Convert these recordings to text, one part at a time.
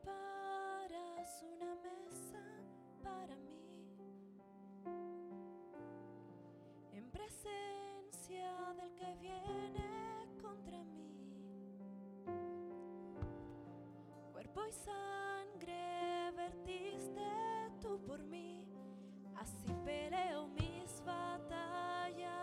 preparas una mesa para mí en presencia del que viene contra mí. Cuerpo y sangre vertiste tú por mí, así peleo mis batallas.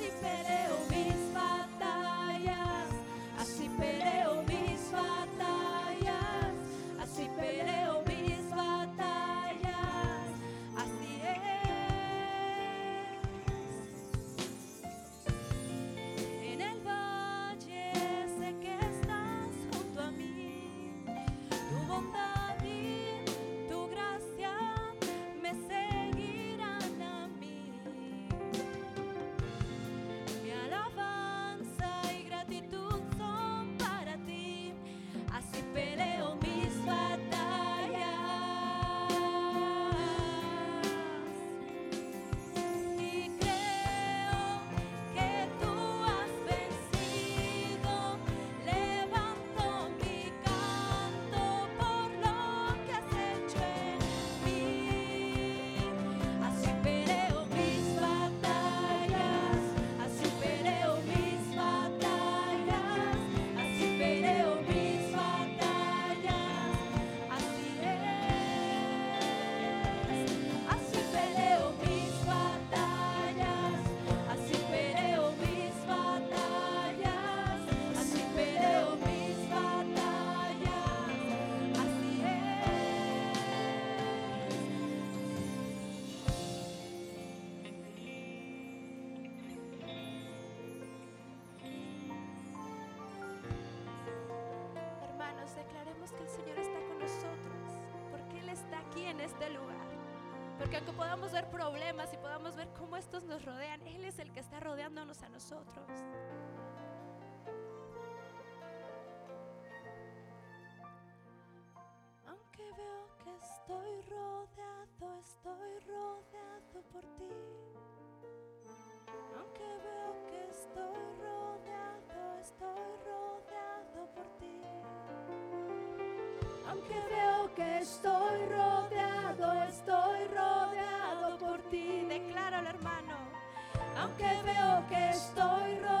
si peleó me. que el Señor está con nosotros, porque Él está aquí en este lugar. Porque aunque podamos ver problemas y podamos ver cómo estos nos rodean, Él es el que está rodeándonos a nosotros. Aunque veo que estoy rodeado, estoy Aunque veo que estoy rodeado, estoy rodeado por ti. Decláralo, hermano. Aunque veo que estoy rodeado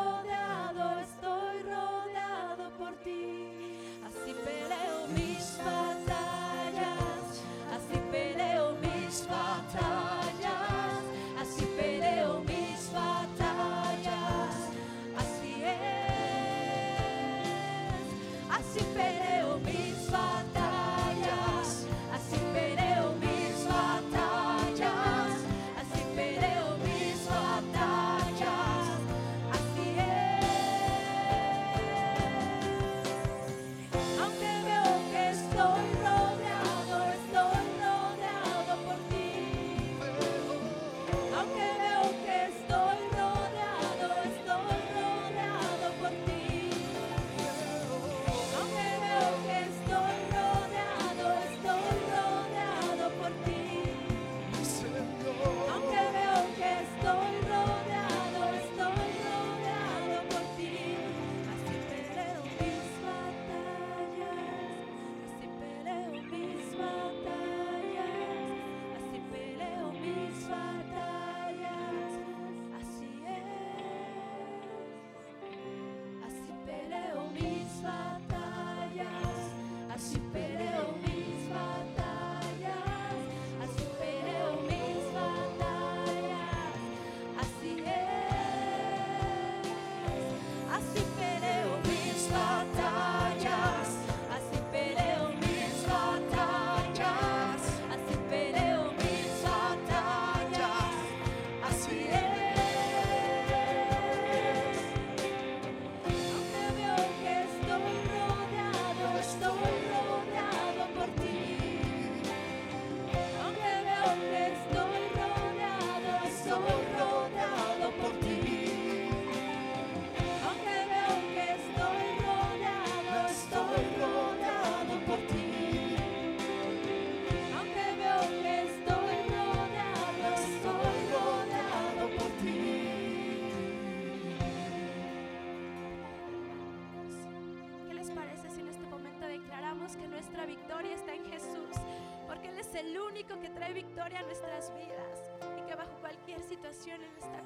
situación en esta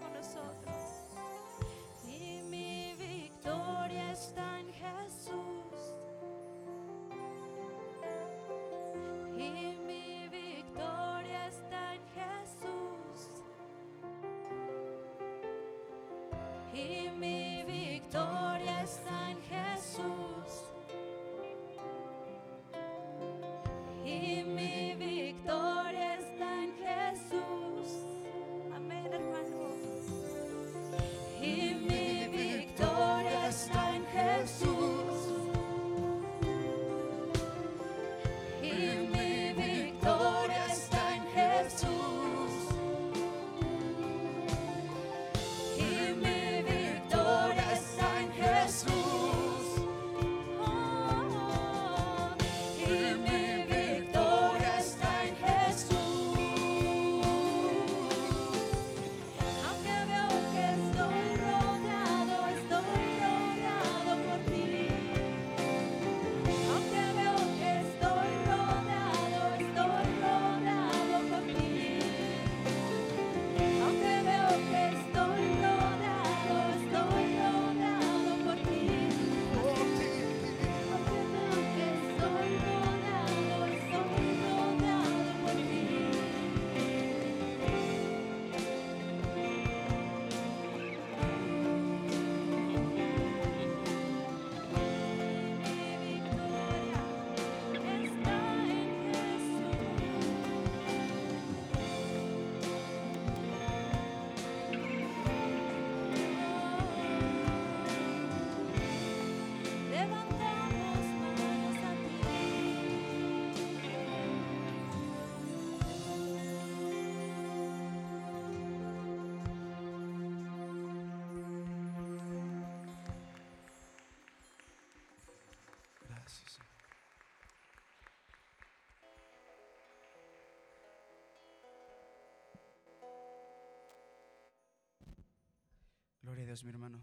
Mi hermano.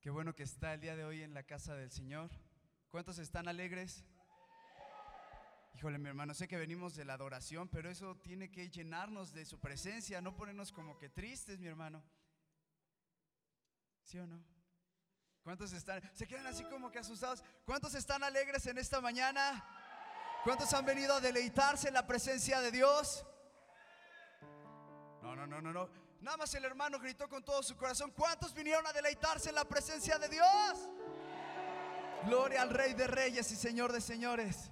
Qué bueno que está el día de hoy en la casa del Señor. ¿Cuántos están alegres? Híjole, mi hermano, sé que venimos de la adoración, pero eso tiene que llenarnos de su presencia, no ponernos como que tristes, mi hermano. ¿Sí o no? ¿Cuántos están? Se quedan así como que asustados. ¿Cuántos están alegres en esta mañana? ¿Cuántos han venido a deleitarse en la presencia de Dios? No, no, no, no, no. Nada más el hermano gritó con todo su corazón, ¿cuántos vinieron a deleitarse en la presencia de Dios? Gloria al Rey de Reyes y Señor de Señores.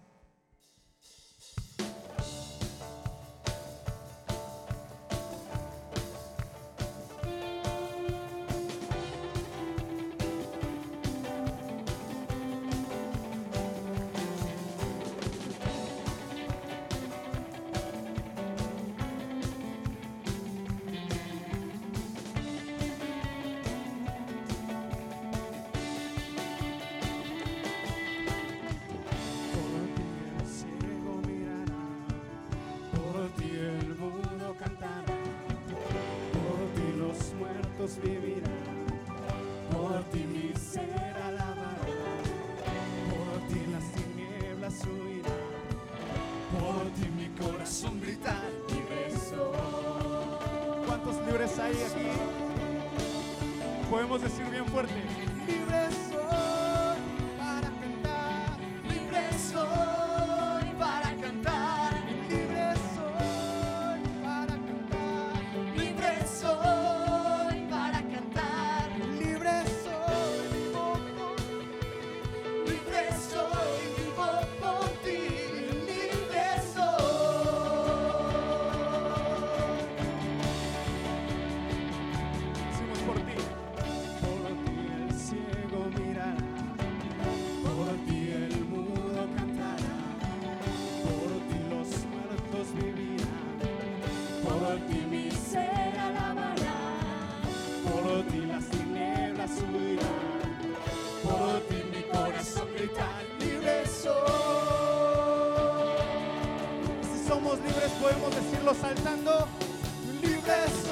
saltando libres.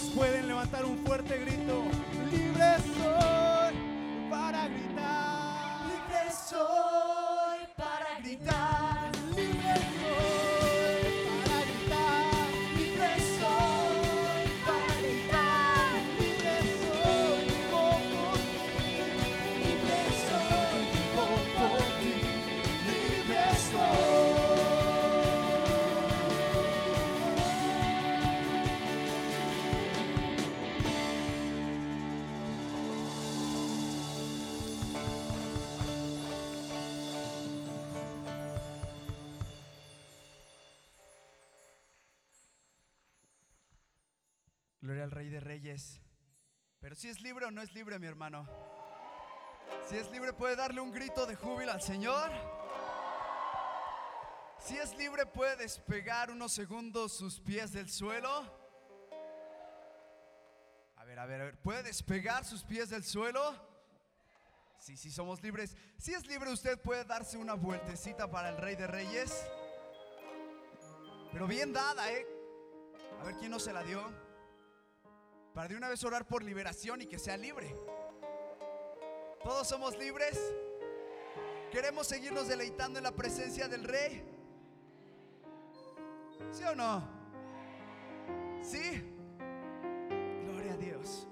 Pueden levantar un fuerte grito? Pero si es libre o no es libre, mi hermano. Si es libre, puede darle un grito de júbilo al Señor. Si es libre, puede despegar unos segundos sus pies del suelo. A ver, a ver, a ver. ¿Puede despegar sus pies del suelo? Sí, sí, somos libres. Si es libre, usted puede darse una vueltecita para el Rey de Reyes. Pero bien dada, ¿eh? A ver quién no se la dio. Para de una vez orar por liberación y que sea libre. ¿Todos somos libres? ¿Queremos seguirnos deleitando en la presencia del Rey? ¿Sí o no? ¿Sí? Gloria a Dios.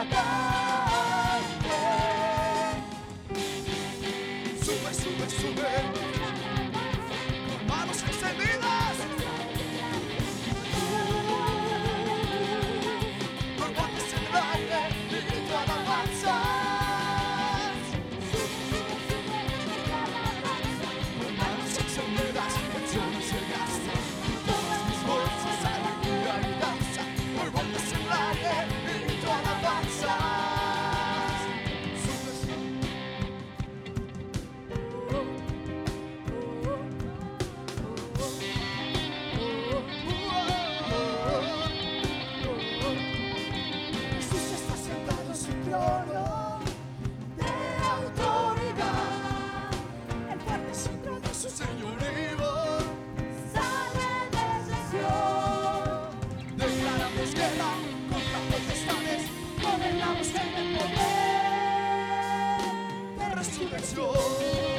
Alabanza 就。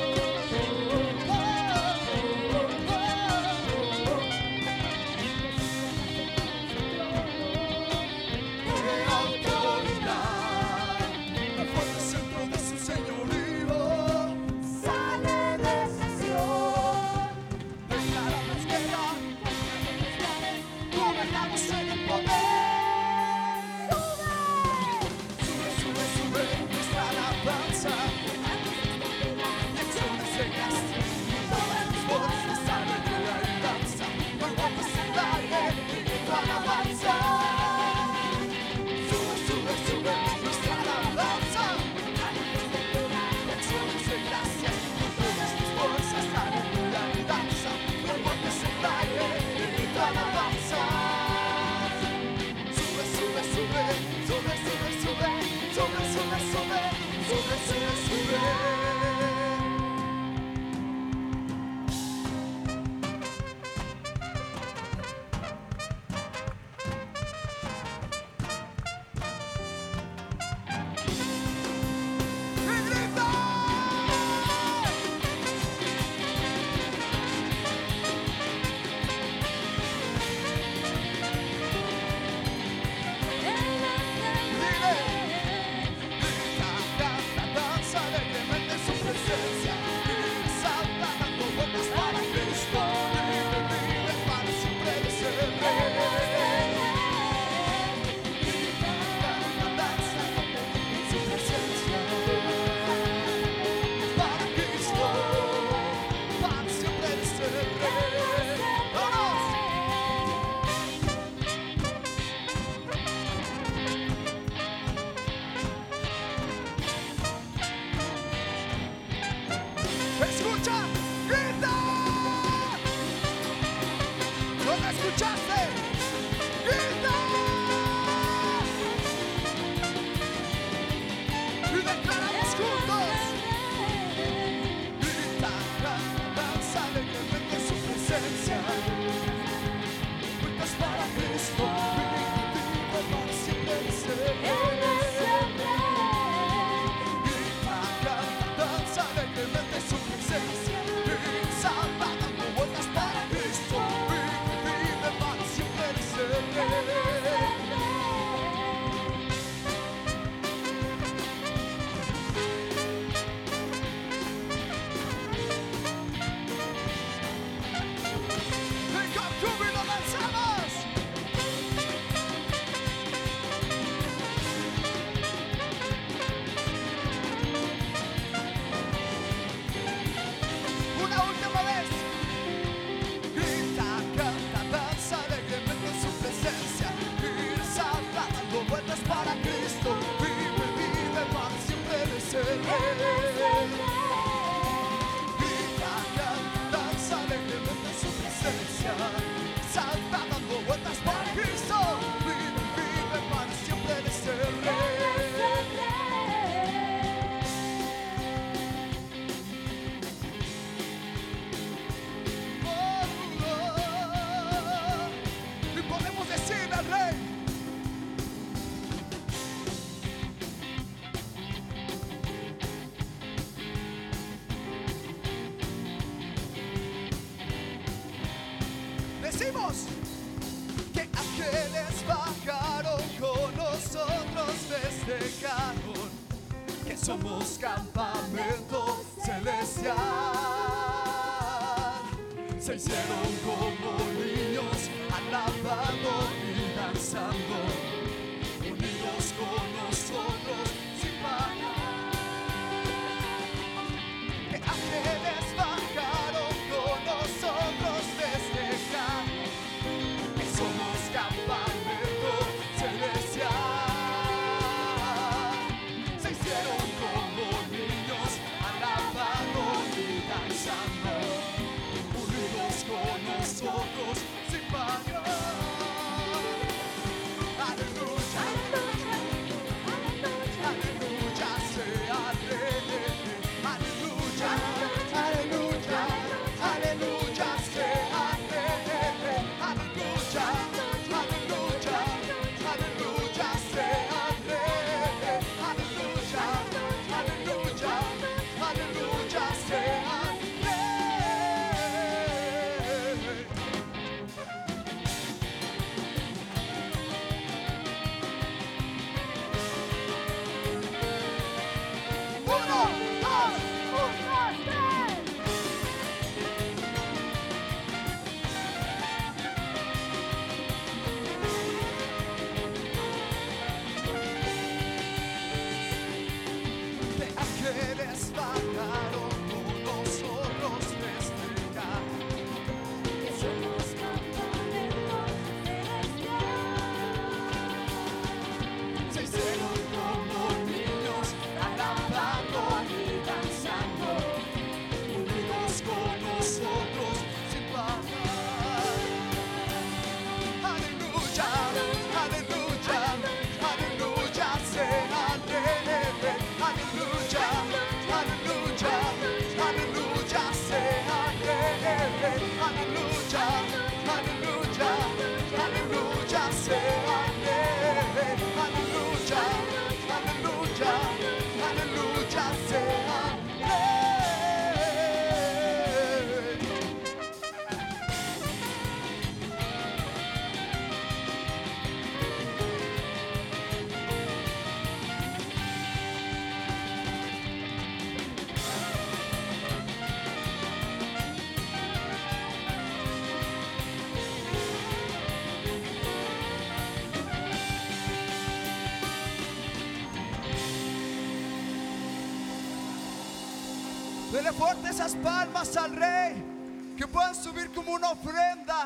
fuerte esas palmas al Rey, que puedan subir como una ofrenda,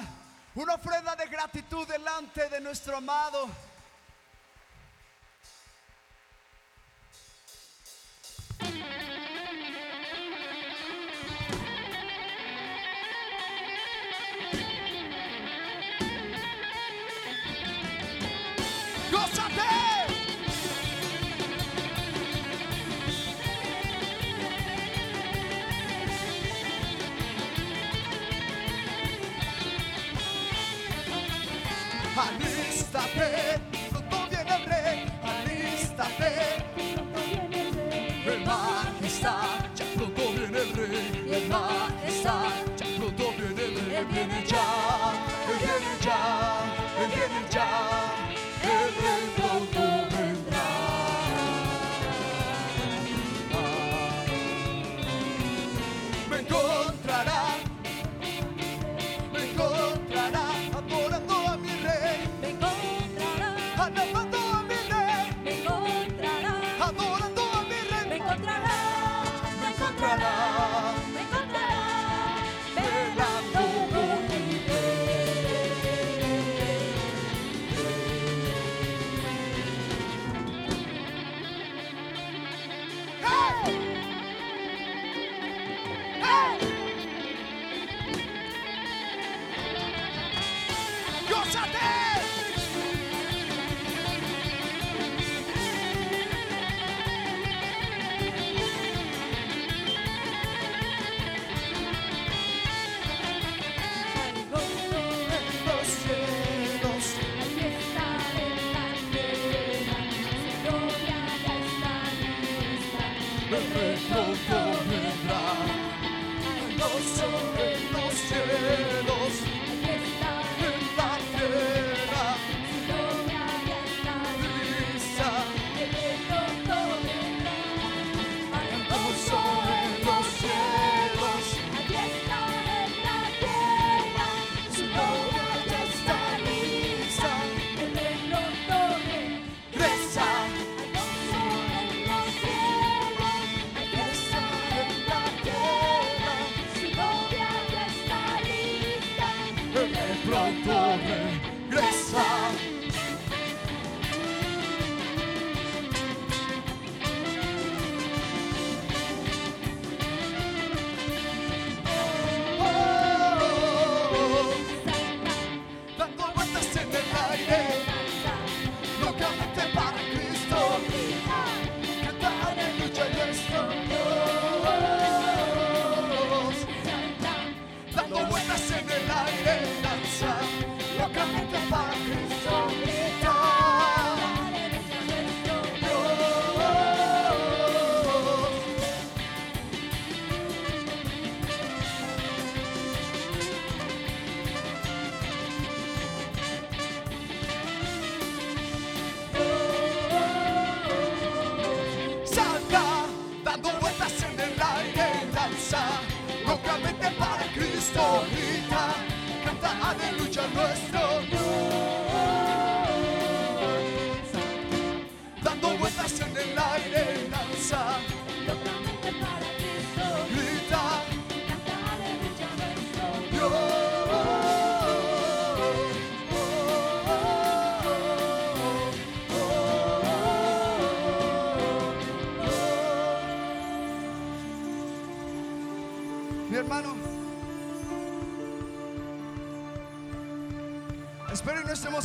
una ofrenda de gratitud delante de nuestro amado.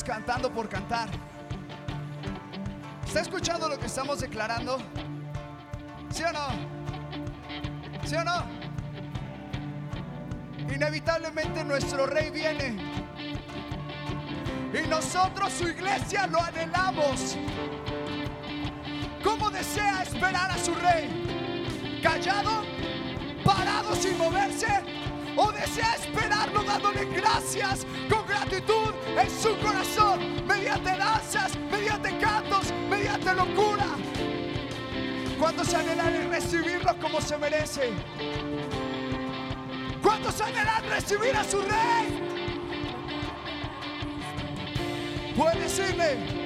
Cantando por cantar. ¿Está escuchando lo que estamos declarando? ¿Sí o no? ¿Sí o no? Inevitablemente nuestro rey viene. Y nosotros, su iglesia, lo anhelamos. ¿Cómo desea esperar a su rey? ¿Callado? ¿Parado sin moverse? ¿O desea esperarlo dándole gracias con gratitud en su corazón? Mediante danzas, mediante cantos, mediante locura. ¿Cuántos anhelan recibirlo como se merece? ¿Cuántos anhelan recibir a su rey? Puede decirle,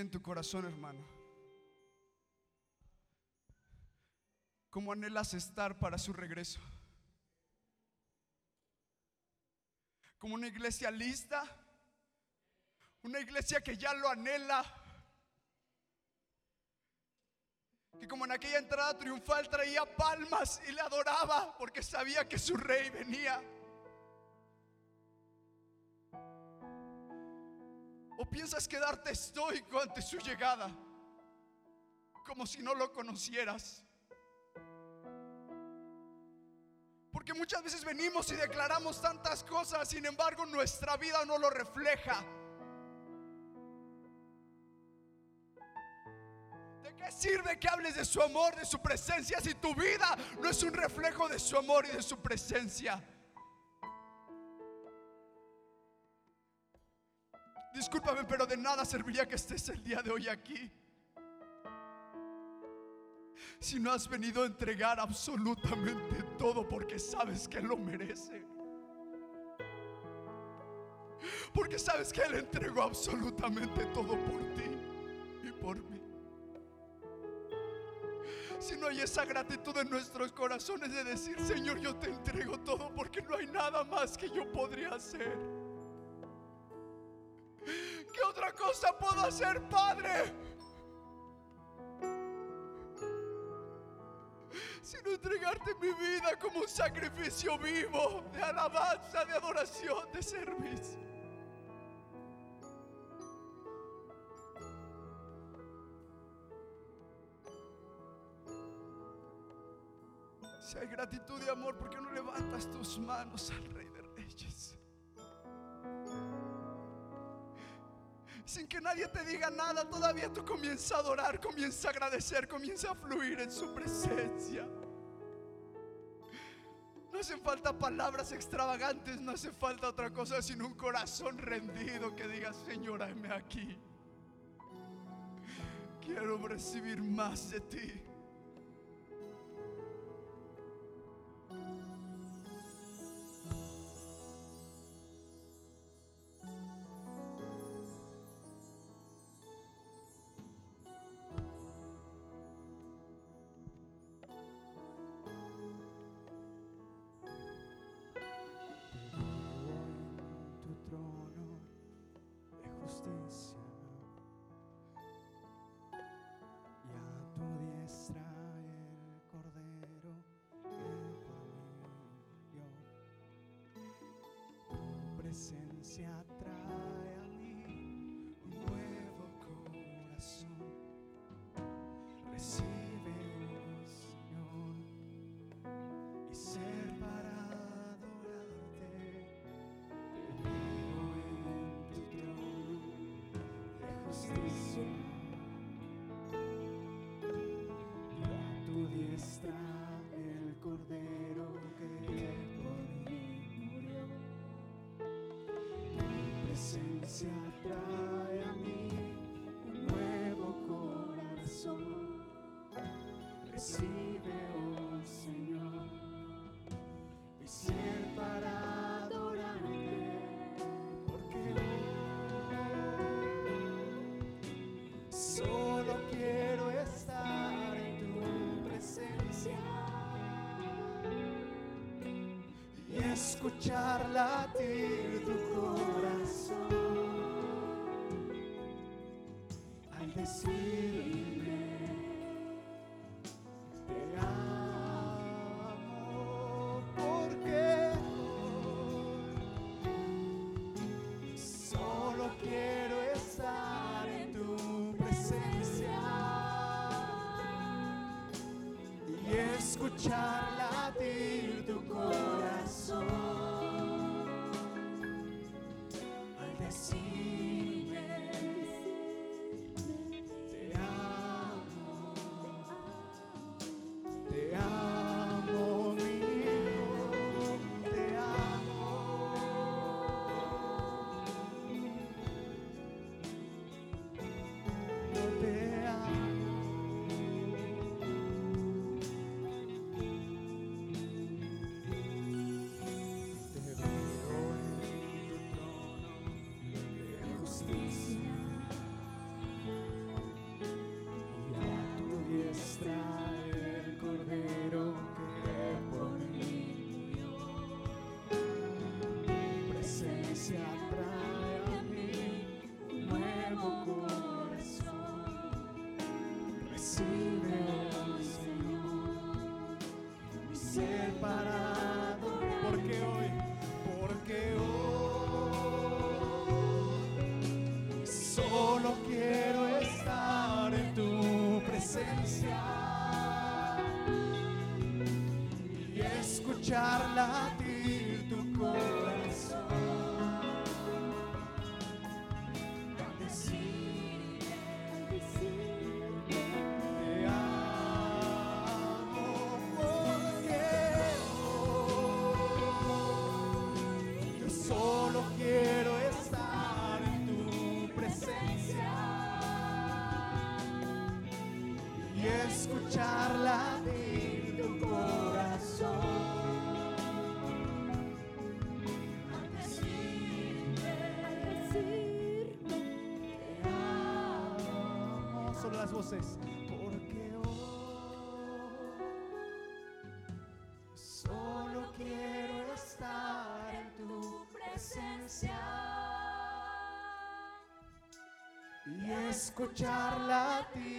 en tu corazón, hermano. ¿Cómo anhelas estar para su regreso? Como una iglesia lista, una iglesia que ya lo anhela. Que como en aquella entrada triunfal traía palmas y le adoraba porque sabía que su rey venía. ¿O piensas quedarte estoico ante su llegada? Como si no lo conocieras. Porque muchas veces venimos y declaramos tantas cosas, sin embargo nuestra vida no lo refleja. ¿De qué sirve que hables de su amor, de su presencia, si tu vida no es un reflejo de su amor y de su presencia? Discúlpame, pero de nada serviría que estés el día de hoy aquí. Si no has venido a entregar absolutamente todo porque sabes que lo merece. Porque sabes que Él entregó absolutamente todo por ti y por mí. si no hay esa gratitud en nuestros corazones de decir, Señor, yo te entrego todo porque no hay nada más que yo podría hacer. ¿Qué otra cosa puedo hacer, Padre? Sino entregarte mi vida como un sacrificio vivo de alabanza, de adoración, de servicio. Si hay gratitud y amor, ¿por qué no levantas tus manos al Rey de Reyes? Sin que nadie te diga nada, todavía tú comienza a adorar, comienza a agradecer, comienza a fluir en su presencia. No hacen falta palabras extravagantes, no hace falta otra cosa sino un corazón rendido que diga, Señor, hame aquí. Quiero recibir más de ti. nothing escuchar latir tu corazón. Al decirme te amo porque solo quiero estar en tu presencia y escuchar porque hoy solo quiero estar en tu presencia y escucharla a ti.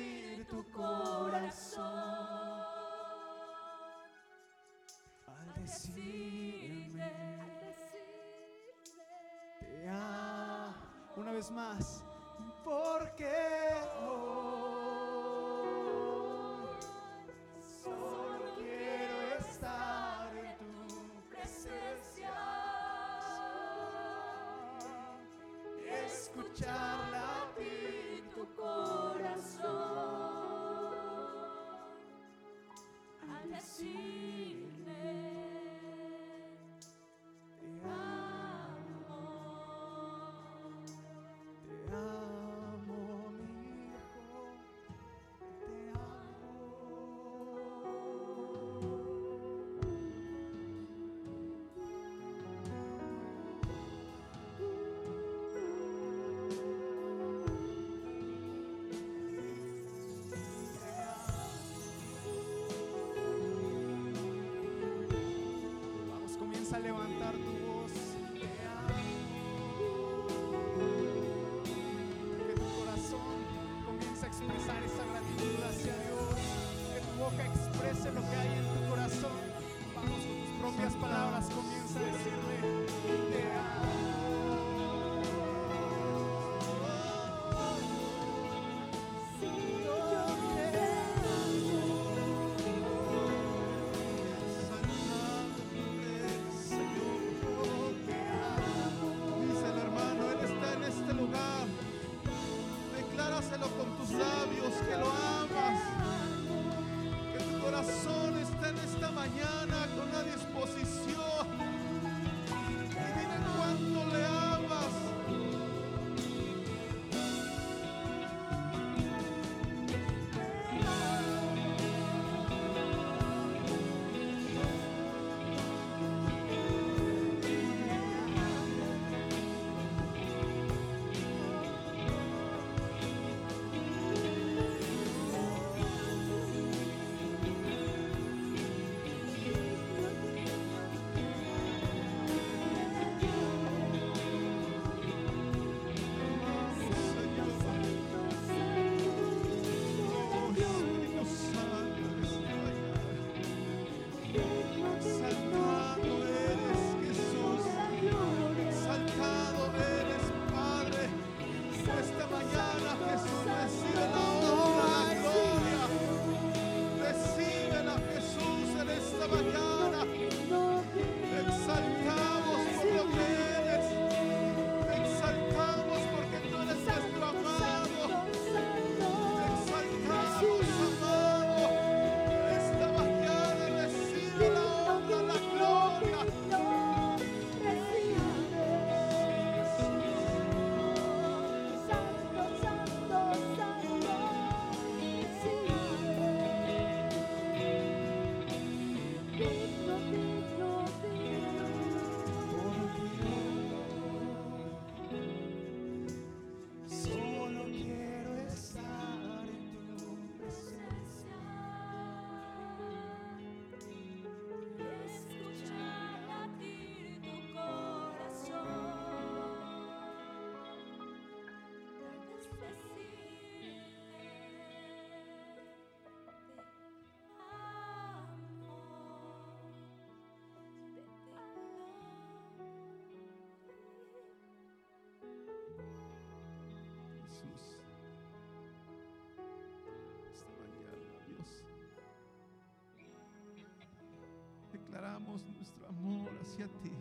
Nuestro amor hacia ti.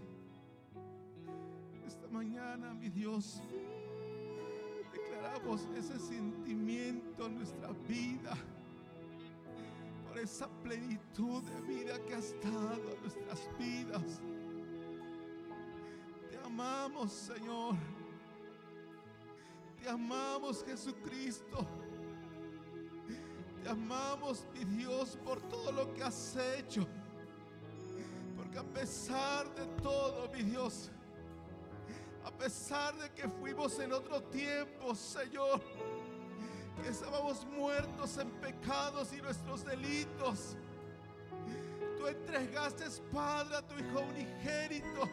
Esta mañana, mi Dios, declaramos ese sentimiento en nuestra vida por esa plenitud de vida que has dado a nuestras vidas. Te amamos, Señor. Te amamos Jesucristo. Te amamos, mi Dios, por todo lo que has hecho. A pesar de todo, mi Dios, a pesar de que fuimos en otro tiempo, Señor, que estábamos muertos en pecados y nuestros delitos, tú entregaste, Padre, a tu Hijo unigénito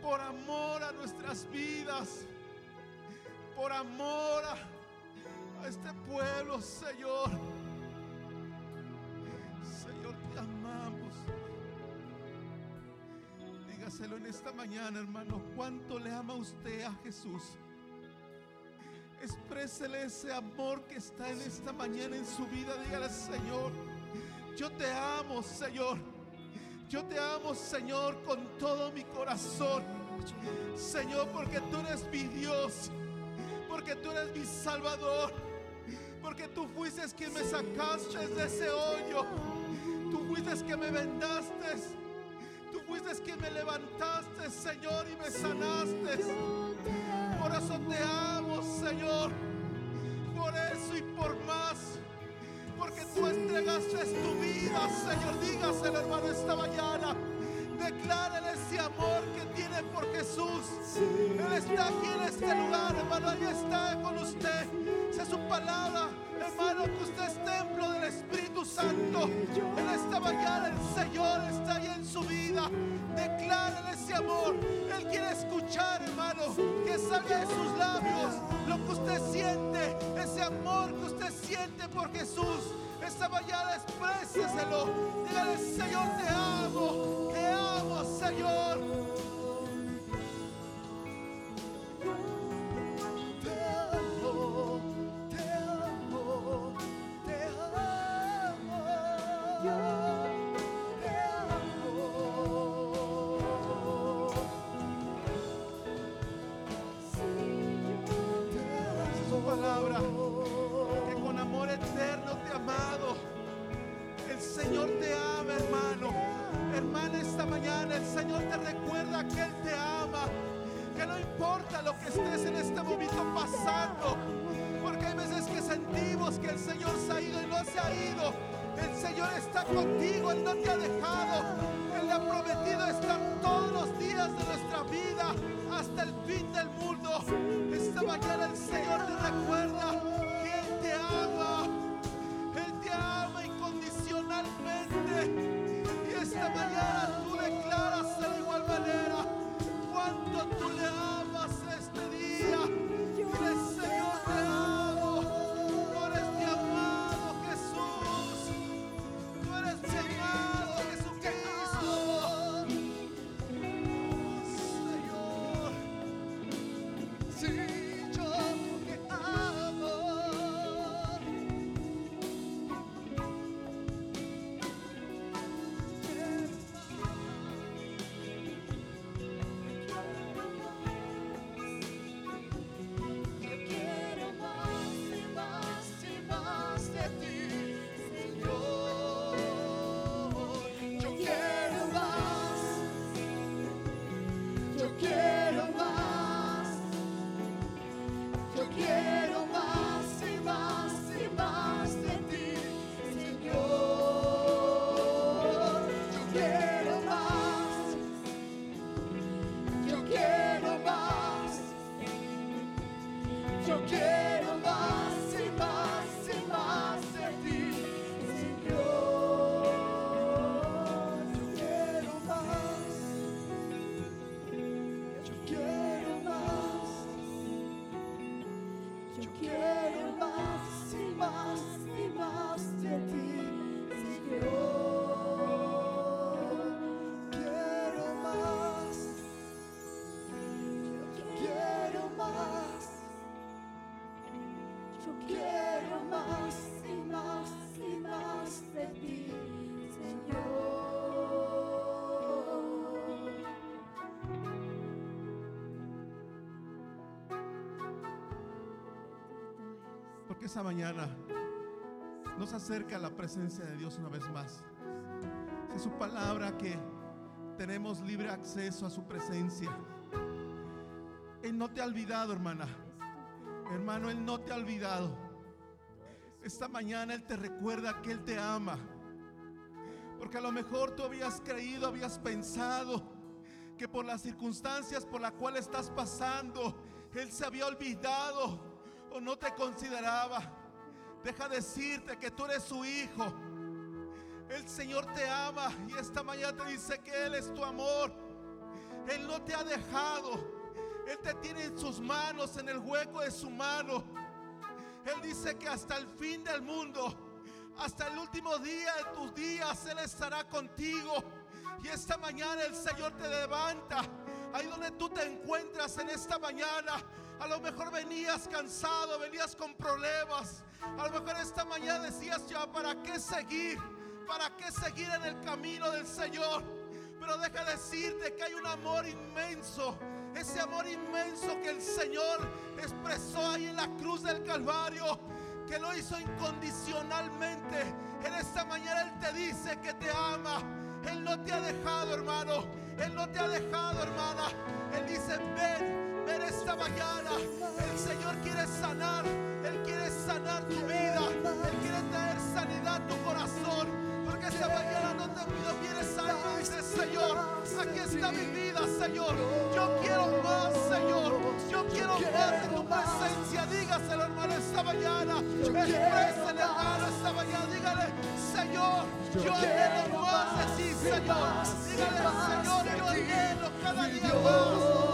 por amor a nuestras vidas, por amor a, este pueblo. Señor, Dígaselo en esta mañana, hermano, cuánto le ama usted a Jesús. Exprésele ese amor que está en esta mañana en su vida. Dígale, Señor, yo te amo, Señor. Yo te amo, Señor, con todo mi corazón. Señor, porque tú eres mi Dios. Porque tú eres mi Salvador. Porque tú fuiste quien me sacaste de ese hoyo. Tú fuiste que me vendaste. Quien me levantaste, Señor, y me sanaste. Por eso te amo, Señor. Por eso y por más. Porque tú entregaste tu vida, Señor. Dígaselo, hermano, esta mañana. Declárale ese amor que tiene por Jesús. Él está aquí en este lugar, hermano. Ahí está con usted. Esa es su palabra, hermano, que usted es templo del Espíritu Santo. En esta mañana el Señor está ahí en su vida. Declárale ese amor. Él quiere escuchar, hermano, que salga de sus labios lo que usted siente, ese amor que usted siente por Jesús. Esta mañana expréseselo. Dígale, Señor, te amo. Te amo, Señor. Porque hay veces que sentimos que el Señor se ha ido y no se ha ido. El Señor está contigo, Él no te ha dejado. Él le ha prometido estar todos los días de nuestra vida hasta el fin del mundo. Esta mañana el Señor te recuerda que Él te ama. Él te ama incondicionalmente. Y esta mañana tú declaras de igual manera cuánto tú le amas esa mañana nos acerca a la presencia de Dios una vez más. Es su palabra que tenemos libre acceso a su presencia. Él no te ha olvidado, hermana. Hermano, Él no te ha olvidado. Esta mañana Él te recuerda que Él te ama. Porque a lo mejor tú habías creído, habías pensado que por las circunstancias por las cuales estás pasando, Él se había olvidado o no te consideraba. Deja decirte que tú eres su hijo. El Señor te ama y esta mañana te dice que Él es tu amor. Él no te ha dejado. Él te tiene en sus manos, en el hueco de su mano. Él dice que hasta el fin del mundo, hasta el último día de tus días, Él estará contigo. Y esta mañana el Señor te levanta. Ahí donde tú te encuentras en esta mañana. A lo mejor venías cansado, venías con problemas. A lo mejor esta mañana decías ya, ¿para qué seguir? ¿Para qué seguir en el camino del Señor? Pero deja decirte que hay un amor inmenso. Ese amor inmenso que el Señor expresó ahí en la cruz del Calvario. Que lo hizo incondicionalmente. En esta mañana Él te dice que te ama. Él no te ha dejado, hermano. Él no te ha dejado, hermana. Él esta mañana. El Señor quiere sanar. Él quiere sanar tu vida. Él quiere traer sanidad a tu corazón. Porque esta mañana no te pido, vienes algo, dice Señor. Aquí está mi vida, Señor. Yo quiero más, Señor. Yo quiero más de tu presencia. Dígaselo, hermano, esta mañana. Exprésele, hermano, esta mañana. Dígale, Señor, yo anhelo más de ti, Señor. Dígale, Señor, yo anhelo cada día más.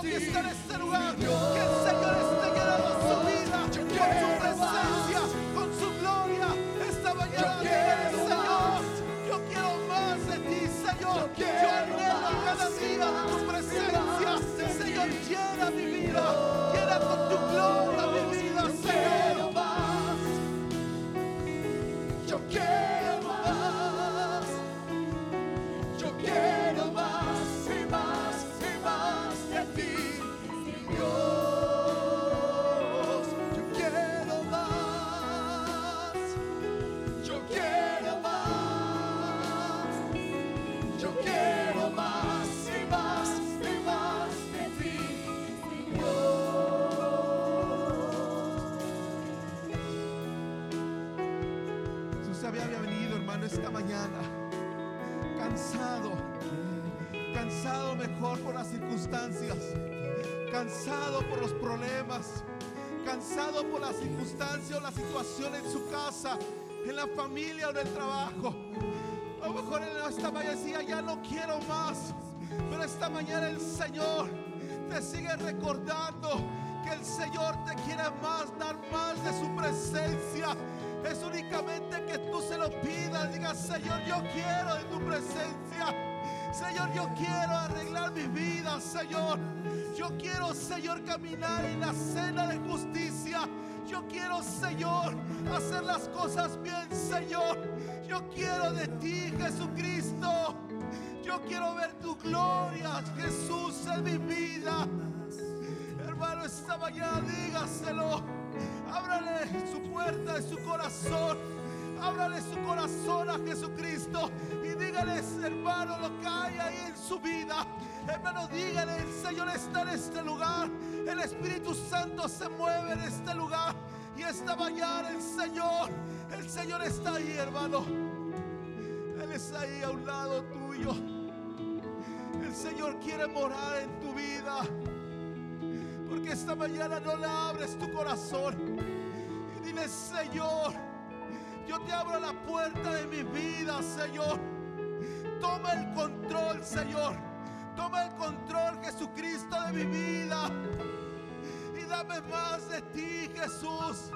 Hermano, que está en este lugar. Mejor por las circunstancias. Cansado por los problemas. Cansado por las circunstancias o la situación en su casa, en la familia o en el trabajo. A lo mejor en esta mañana decía, ya no quiero más. Pero esta mañana el Señor te sigue recordando que el Señor te quiere más, dar más de su presencia. Es únicamente que tú se lo pidas. Diga, Señor, yo quiero de tu presencia. Señor, yo quiero arreglar mi vida, Señor. Yo quiero, Señor, caminar en la cena de justicia. Yo quiero, Señor, hacer las cosas bien, Señor. Yo quiero de ti, Jesucristo. Yo quiero ver tu gloria, Jesús, en mi vida. Hermano, esta mañana dígaselo. Ábrale su puerta de su corazón. Ábrale su corazón a Jesucristo y dígale, hermano, lo que hay ahí en su vida. Hermano, dígale, el Señor está en este lugar. El Espíritu Santo se mueve en este lugar. Y esta mañana el Señor, el Señor está ahí, hermano. Él está ahí a un lado tuyo. El Señor quiere morar en tu vida. Porque esta mañana no le abres tu corazón. Y dile, Señor, yo te abro la puerta de mi vida, Señor. Toma el control, Señor. Toma el control, Jesucristo, de mi vida. Y dame más de ti, Jesús.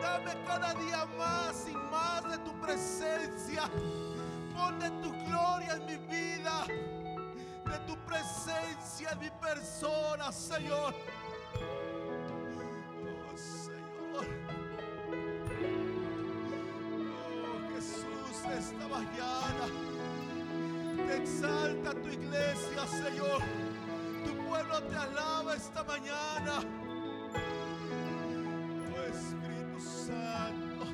Dame cada día más y más de tu presencia. Pon de tu gloria en mi vida. De tu presencia en mi persona, Señor. Oh, Señor. Esta mañana te exalta tu iglesia, Señor. Tu pueblo te alaba esta mañana. Oh Espíritu Santo.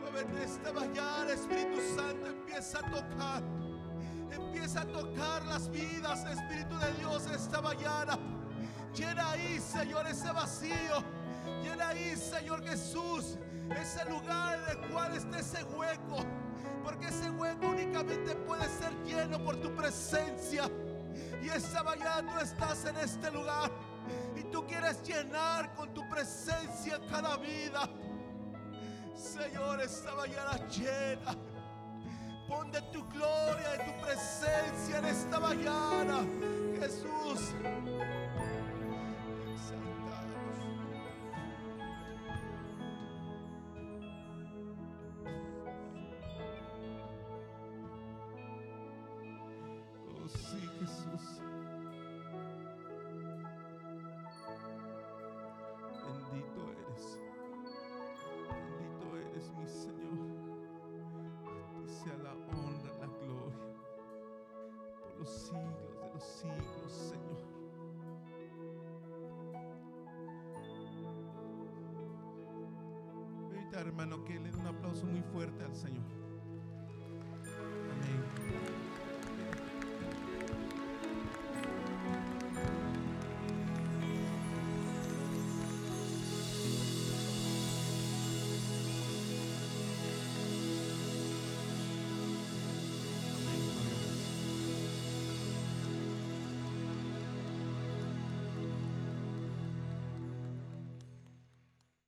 Muévete esta mañana, Espíritu Santo. Empieza a tocar. Empieza a tocar las vidas, Espíritu de Dios, esta mañana. Llena ahí, Señor, ese vacío. Llena ahí, Señor Jesús, ese lugar en el cual está ese hueco. Porque ese hueco únicamente puede ser lleno por tu presencia. Y esta mañana tú estás en este lugar y tú quieres llenar con tu presencia cada vida. Señor, esta mañana llena. Pon de tu gloria y tu presencia en esta mañana. Jesús. Hermano, que le dé un aplauso muy fuerte al Señor.